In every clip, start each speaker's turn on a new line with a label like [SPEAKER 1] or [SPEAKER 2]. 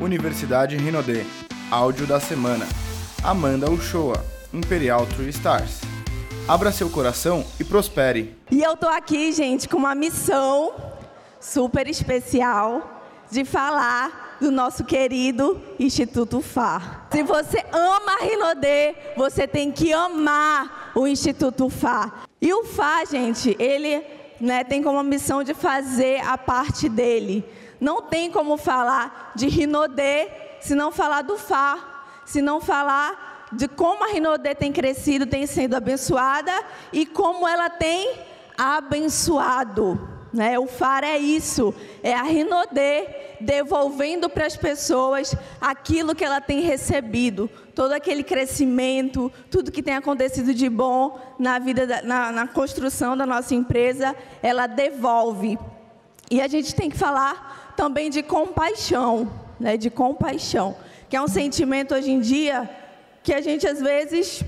[SPEAKER 1] Universidade Rinodê. Áudio da semana. Amanda Uchoa, Imperial True Stars. Abra seu coração e prospere.
[SPEAKER 2] E eu tô aqui, gente, com uma missão super especial de falar do nosso querido Instituto FAR. Se você ama a Rinodê, você tem que amar o Instituto FAR. E o FAR, gente, ele né, tem como missão de fazer a parte dele. Não tem como falar de Rinodê se não falar do FAR, se não falar de como a Rinodê tem crescido, tem sido abençoada e como ela tem abençoado. Né? O FAR é isso, é a Rinodê devolvendo para as pessoas aquilo que ela tem recebido, todo aquele crescimento, tudo que tem acontecido de bom na vida, da, na, na construção da nossa empresa, ela devolve. E a gente tem que falar também de compaixão, né? de compaixão, que é um sentimento hoje em dia que a gente às vezes,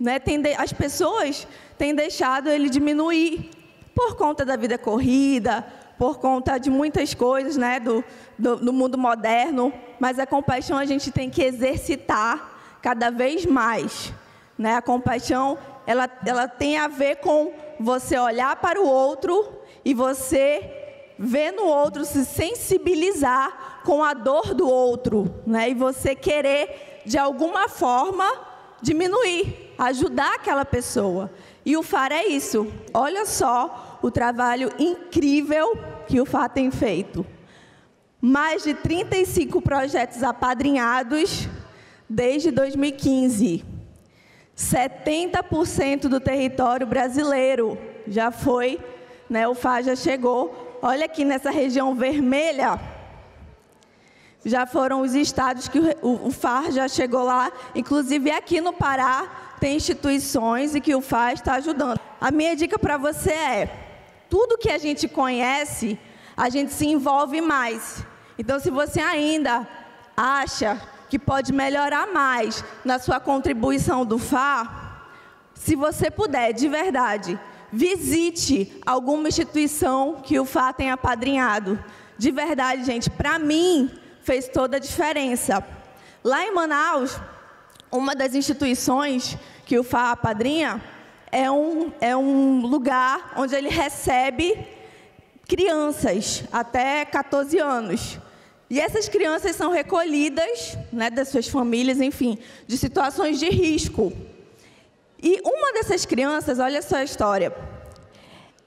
[SPEAKER 2] né, tem de, as pessoas têm deixado ele diminuir por conta da vida corrida, por conta de muitas coisas, né, do, do, do mundo moderno. Mas a compaixão a gente tem que exercitar cada vez mais, né? A compaixão ela, ela tem a ver com você olhar para o outro e você ver no outro, se sensibilizar com a dor do outro, né? E você querer de alguma forma diminuir, ajudar aquela pessoa. E o FAR é isso. Olha só o trabalho incrível que o FA tem feito. Mais de 35 projetos apadrinhados desde 2015. 70% do território brasileiro já foi, né, o FA já chegou. Olha aqui nessa região vermelha, já foram os estados que o, o FAR já chegou lá, inclusive aqui no Pará tem instituições e que o FAR está ajudando. A minha dica para você é: tudo que a gente conhece, a gente se envolve mais. Então, se você ainda acha que pode melhorar mais na sua contribuição do FA, se você puder, de verdade, visite alguma instituição que o FA tenha apadrinhado. De verdade, gente, para mim fez toda a diferença. Lá em Manaus, uma das instituições que o FA apadrinha é um, é um lugar onde ele recebe crianças até 14 anos. E essas crianças são recolhidas né, das suas famílias, enfim, de situações de risco. E uma dessas crianças, olha só a história.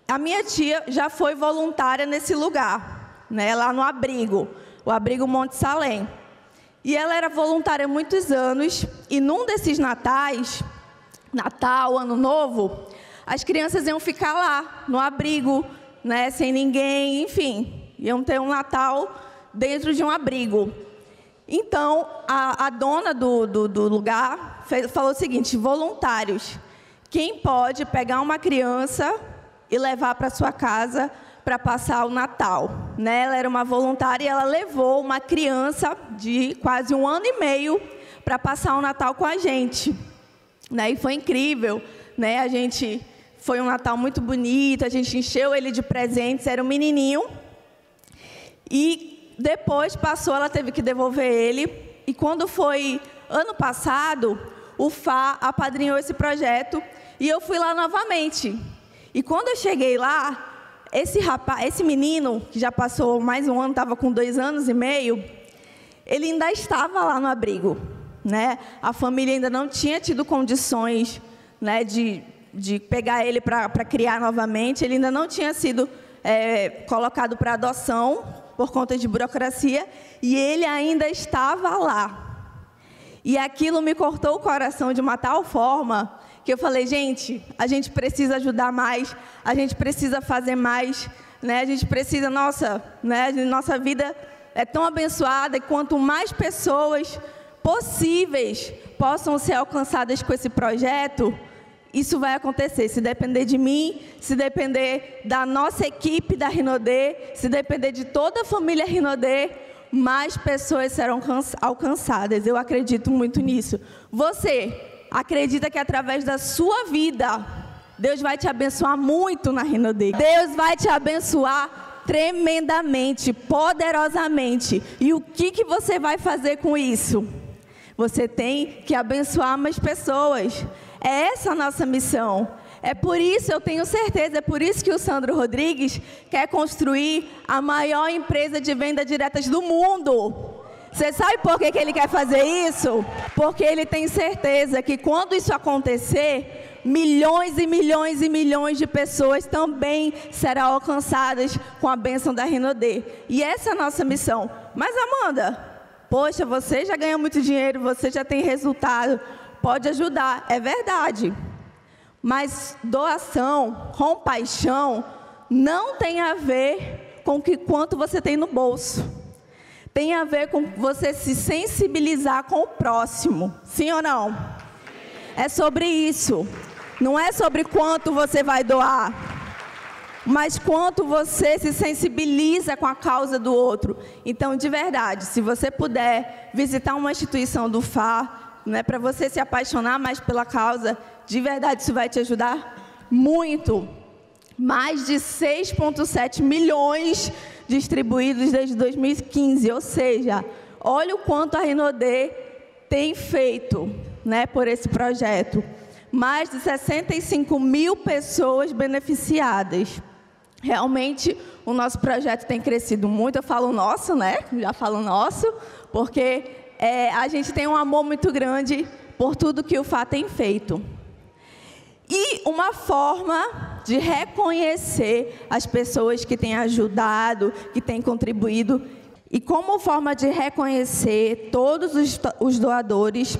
[SPEAKER 2] A minha tia já foi voluntária nesse lugar, né, lá no abrigo, o abrigo Monte Salém. E ela era voluntária há muitos anos, e num desses natais, Natal, Ano Novo, as crianças iam ficar lá, no abrigo, né, sem ninguém, enfim, iam ter um Natal dentro de um abrigo. Então, a, a dona do, do, do lugar fez, falou o seguinte: voluntários, quem pode pegar uma criança e levar para sua casa para passar o Natal? Né? Ela era uma voluntária e ela levou uma criança de quase um ano e meio para passar o Natal com a gente. Né? E foi incrível, né? A gente foi um Natal muito bonito, a gente encheu ele de presentes, era um menininho. E depois passou, ela teve que devolver ele. E quando foi ano passado, o FA apadrinhou esse projeto e eu fui lá novamente. E quando eu cheguei lá, esse rapaz, esse menino que já passou mais um ano, estava com dois anos e meio, ele ainda estava lá no abrigo né? A família ainda não tinha tido condições, né, de, de pegar ele para criar novamente. Ele ainda não tinha sido é, colocado para adoção por conta de burocracia e ele ainda estava lá. E aquilo me cortou o coração de uma tal forma que eu falei, gente, a gente precisa ajudar mais, a gente precisa fazer mais, né? A gente precisa, nossa, né? Nossa vida é tão abençoada e quanto mais pessoas possíveis possam ser alcançadas com esse projeto, isso vai acontecer. Se depender de mim, se depender da nossa equipe da Rinodê, se depender de toda a família Rinodê, mais pessoas serão alcançadas. Eu acredito muito nisso. Você acredita que através da sua vida, Deus vai te abençoar muito na Rinodê. Deus vai te abençoar tremendamente, poderosamente. E o que, que você vai fazer com isso? Você tem que abençoar mais pessoas. É essa a nossa missão. É por isso, eu tenho certeza, é por isso que o Sandro Rodrigues quer construir a maior empresa de venda diretas do mundo. Você sabe por que, que ele quer fazer isso? Porque ele tem certeza que quando isso acontecer, milhões e milhões e milhões de pessoas também serão alcançadas com a bênção da Renaudet. E essa é a nossa missão. Mas Amanda, poxa, você já ganha muito dinheiro, você já tem resultado, pode ajudar. É verdade. Mas doação, compaixão, não tem a ver com que quanto você tem no bolso tem a ver com você se sensibilizar com o próximo. Sim ou não? É sobre isso. Não é sobre quanto você vai doar, mas quanto você se sensibiliza com a causa do outro. Então, de verdade, se você puder visitar uma instituição do FAR, né, para você se apaixonar mais pela causa, de verdade isso vai te ajudar muito. Mais de 6,7 milhões distribuídos desde 2015. Ou seja, olha o quanto a Renaudet tem feito né, por esse projeto. Mais de 65 mil pessoas beneficiadas. Realmente, o nosso projeto tem crescido muito. Eu falo nosso, né? Já falo nosso, porque é, a gente tem um amor muito grande por tudo que o FA tem feito. E uma forma de reconhecer as pessoas que têm ajudado, que têm contribuído. E como forma de reconhecer todos os, os doadores,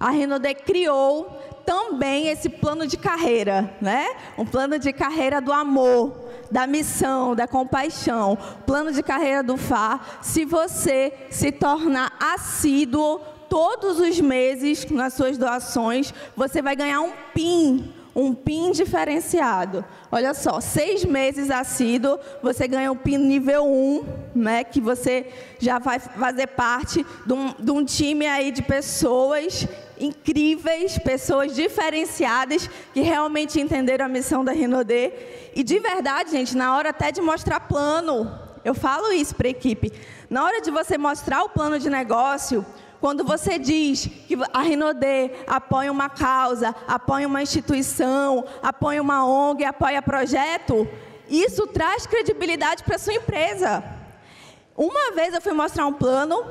[SPEAKER 2] a Renaudet criou também esse plano de carreira, né? Um plano de carreira do amor, da missão, da compaixão, plano de carreira do FAR. Se você se tornar assíduo todos os meses nas suas doações, você vai ganhar um PIN, um PIN diferenciado. Olha só, seis meses assíduo, você ganha o PIN nível 1, né, que você já vai fazer parte de um, de um time aí de pessoas incríveis, pessoas diferenciadas, que realmente entenderam a missão da Renaudet. E de verdade, gente, na hora até de mostrar plano, eu falo isso para a equipe, na hora de você mostrar o plano de negócio, quando você diz que a Renaudet apoia uma causa, apoia uma instituição, apoia uma ONG, apoia projeto, isso traz credibilidade para sua empresa. Uma vez eu fui mostrar um plano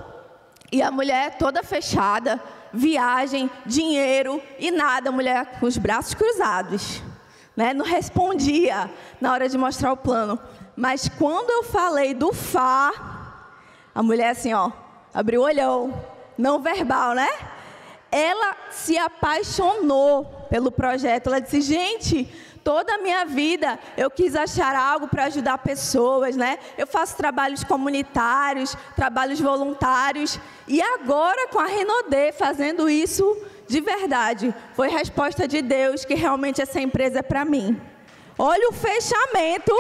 [SPEAKER 2] e a mulher toda fechada, viagem, dinheiro e nada, a mulher com os braços cruzados. Né? Não respondia na hora de mostrar o plano. Mas quando eu falei do Fá, a mulher assim, ó, abriu o olhão não verbal, né? Ela se apaixonou pelo projeto. Ela disse: gente, toda a minha vida eu quis achar algo para ajudar pessoas, né? Eu faço trabalhos comunitários, trabalhos voluntários, e agora com a Renaudet fazendo isso de verdade, foi resposta de Deus que realmente essa empresa é para mim. Olha o fechamento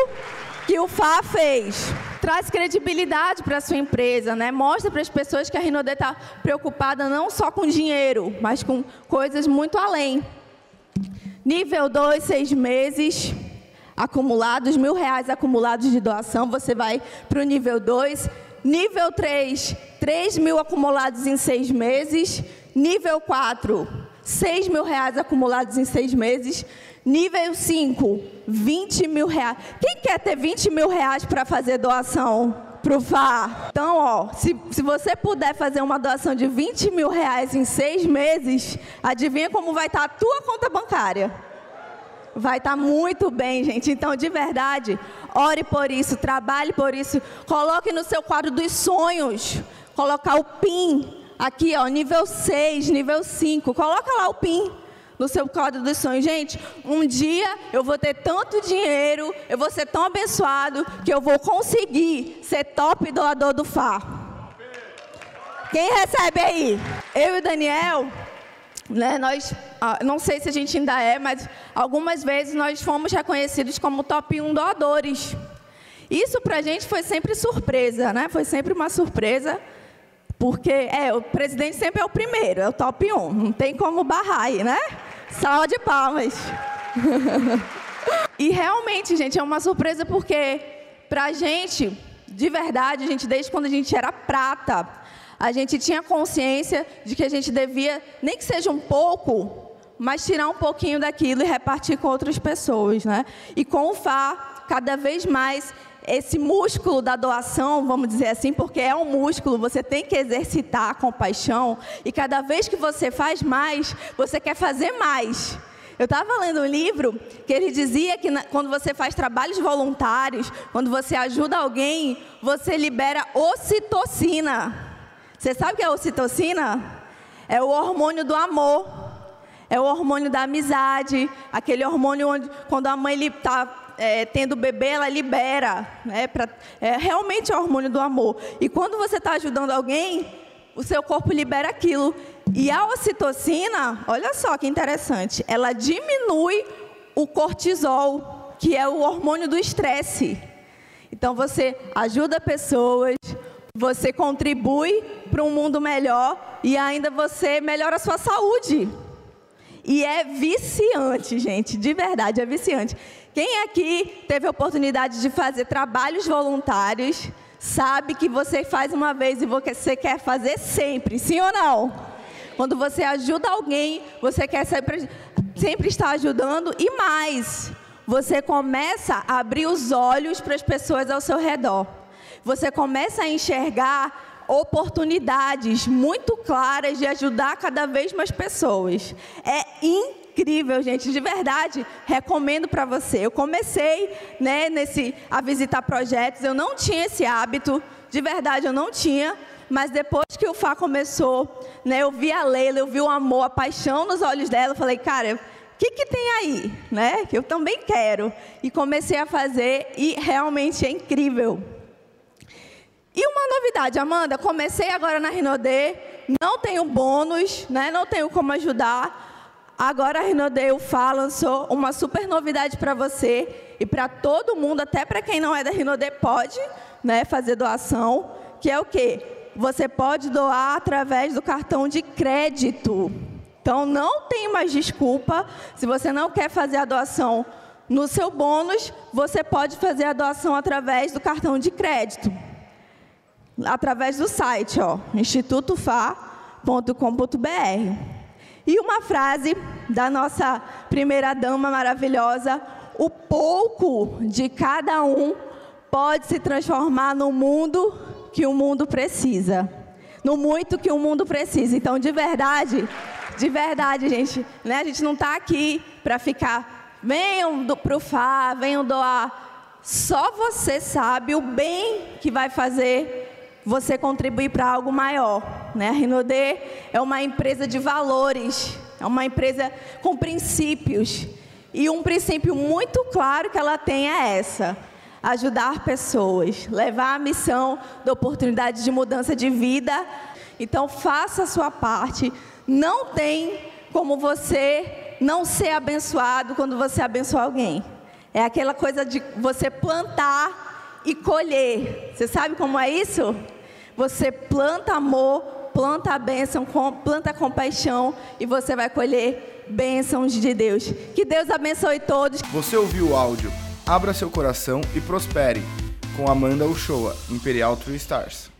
[SPEAKER 2] que o Fá fez. Traz credibilidade para a sua empresa, né? Mostra para as pessoas que a Rinode está preocupada não só com dinheiro, mas com coisas muito além. Nível 2, seis meses acumulados, mil reais acumulados de doação, você vai para o nível 2. Nível 3, 3 mil acumulados em seis meses. Nível 4, 6 mil reais acumulados em seis meses. Nível 5, 20 mil reais. Quem quer ter 20 mil reais para fazer doação para o VAR? Então, ó, se, se você puder fazer uma doação de 20 mil reais em seis meses, adivinha como vai estar tá a tua conta bancária? Vai estar tá muito bem, gente. Então, de verdade, ore por isso, trabalhe por isso. Coloque no seu quadro dos sonhos. Colocar o PIN aqui, ó, nível 6, nível 5. Coloca lá o PIN no seu código dos sonhos. Gente, um dia eu vou ter tanto dinheiro, eu vou ser tão abençoado, que eu vou conseguir ser top doador do FA. Quem recebe aí? Eu e o Daniel, né, nós, ah, não sei se a gente ainda é, mas algumas vezes nós fomos reconhecidos como top 1 doadores. Isso para a gente foi sempre surpresa, né? Foi sempre uma surpresa. Porque é, o presidente sempre é o primeiro, é o top 1. Não tem como barrar aí, né? Salva de palmas. e realmente, gente, é uma surpresa porque pra gente, de verdade, a gente desde quando a gente era prata, a gente tinha consciência de que a gente devia, nem que seja um pouco, mas tirar um pouquinho daquilo e repartir com outras pessoas, né? E com o Fá, cada vez mais esse músculo da doação, vamos dizer assim, porque é um músculo, você tem que exercitar a compaixão, e cada vez que você faz mais, você quer fazer mais. Eu estava lendo um livro que ele dizia que na, quando você faz trabalhos voluntários, quando você ajuda alguém, você libera ocitocina. Você sabe o que é ocitocina? É o hormônio do amor. É o hormônio da amizade, aquele hormônio onde, quando a mãe está é, tendo bebê, ela libera. Né, pra, é realmente é o hormônio do amor. E quando você está ajudando alguém, o seu corpo libera aquilo. E a ocitocina, olha só que interessante, ela diminui o cortisol, que é o hormônio do estresse. Então você ajuda pessoas, você contribui para um mundo melhor e ainda você melhora a sua saúde. E é viciante, gente, de verdade, é viciante. Quem aqui teve a oportunidade de fazer trabalhos voluntários, sabe que você faz uma vez e você quer fazer sempre, sim ou não? Quando você ajuda alguém, você quer sempre, sempre estar ajudando e mais, você começa a abrir os olhos para as pessoas ao seu redor. Você começa a enxergar oportunidades muito claras de ajudar cada vez mais pessoas. É incrível, gente, de verdade, recomendo para você. Eu comecei, né, nesse a visitar projetos, eu não tinha esse hábito, de verdade eu não tinha, mas depois que o Fá começou, né, eu vi a Leila, eu vi o amor, a paixão nos olhos dela, eu falei, cara, o que, que tem aí, né? Que eu também quero. E comecei a fazer e realmente é incrível. E uma novidade, Amanda, comecei agora na Rinodê, não tenho bônus, né? Não tenho como ajudar. Agora a Rinodê, o Fá lançou uma super novidade para você e para todo mundo, até para quem não é da Rinodê pode, né, fazer doação, que é o quê? Você pode doar através do cartão de crédito. Então não tem mais desculpa. Se você não quer fazer a doação no seu bônus, você pode fazer a doação através do cartão de crédito através do site, ó, institutofá.com.br. E uma frase da nossa primeira dama maravilhosa: o pouco de cada um pode se transformar no mundo que o mundo precisa. No muito que o mundo precisa. Então, de verdade, de verdade, gente, né? A gente não está aqui para ficar, venham para o Fá, venham doar. Só você sabe o bem que vai fazer você contribuir para algo maior. Né? A Renaudet é uma empresa de valores, é uma empresa com princípios. E um princípio muito claro que ela tem é essa: ajudar pessoas, levar a missão da oportunidade de mudança de vida. Então, faça a sua parte. Não tem como você não ser abençoado quando você abençoa alguém. É aquela coisa de você plantar e colher. Você sabe como é isso? Você planta amor, planta a bênção, planta compaixão e você vai colher bênçãos de Deus. Que Deus abençoe todos.
[SPEAKER 1] Você ouviu o áudio? Abra seu coração e prospere com Amanda Uchoa, Imperial True Stars.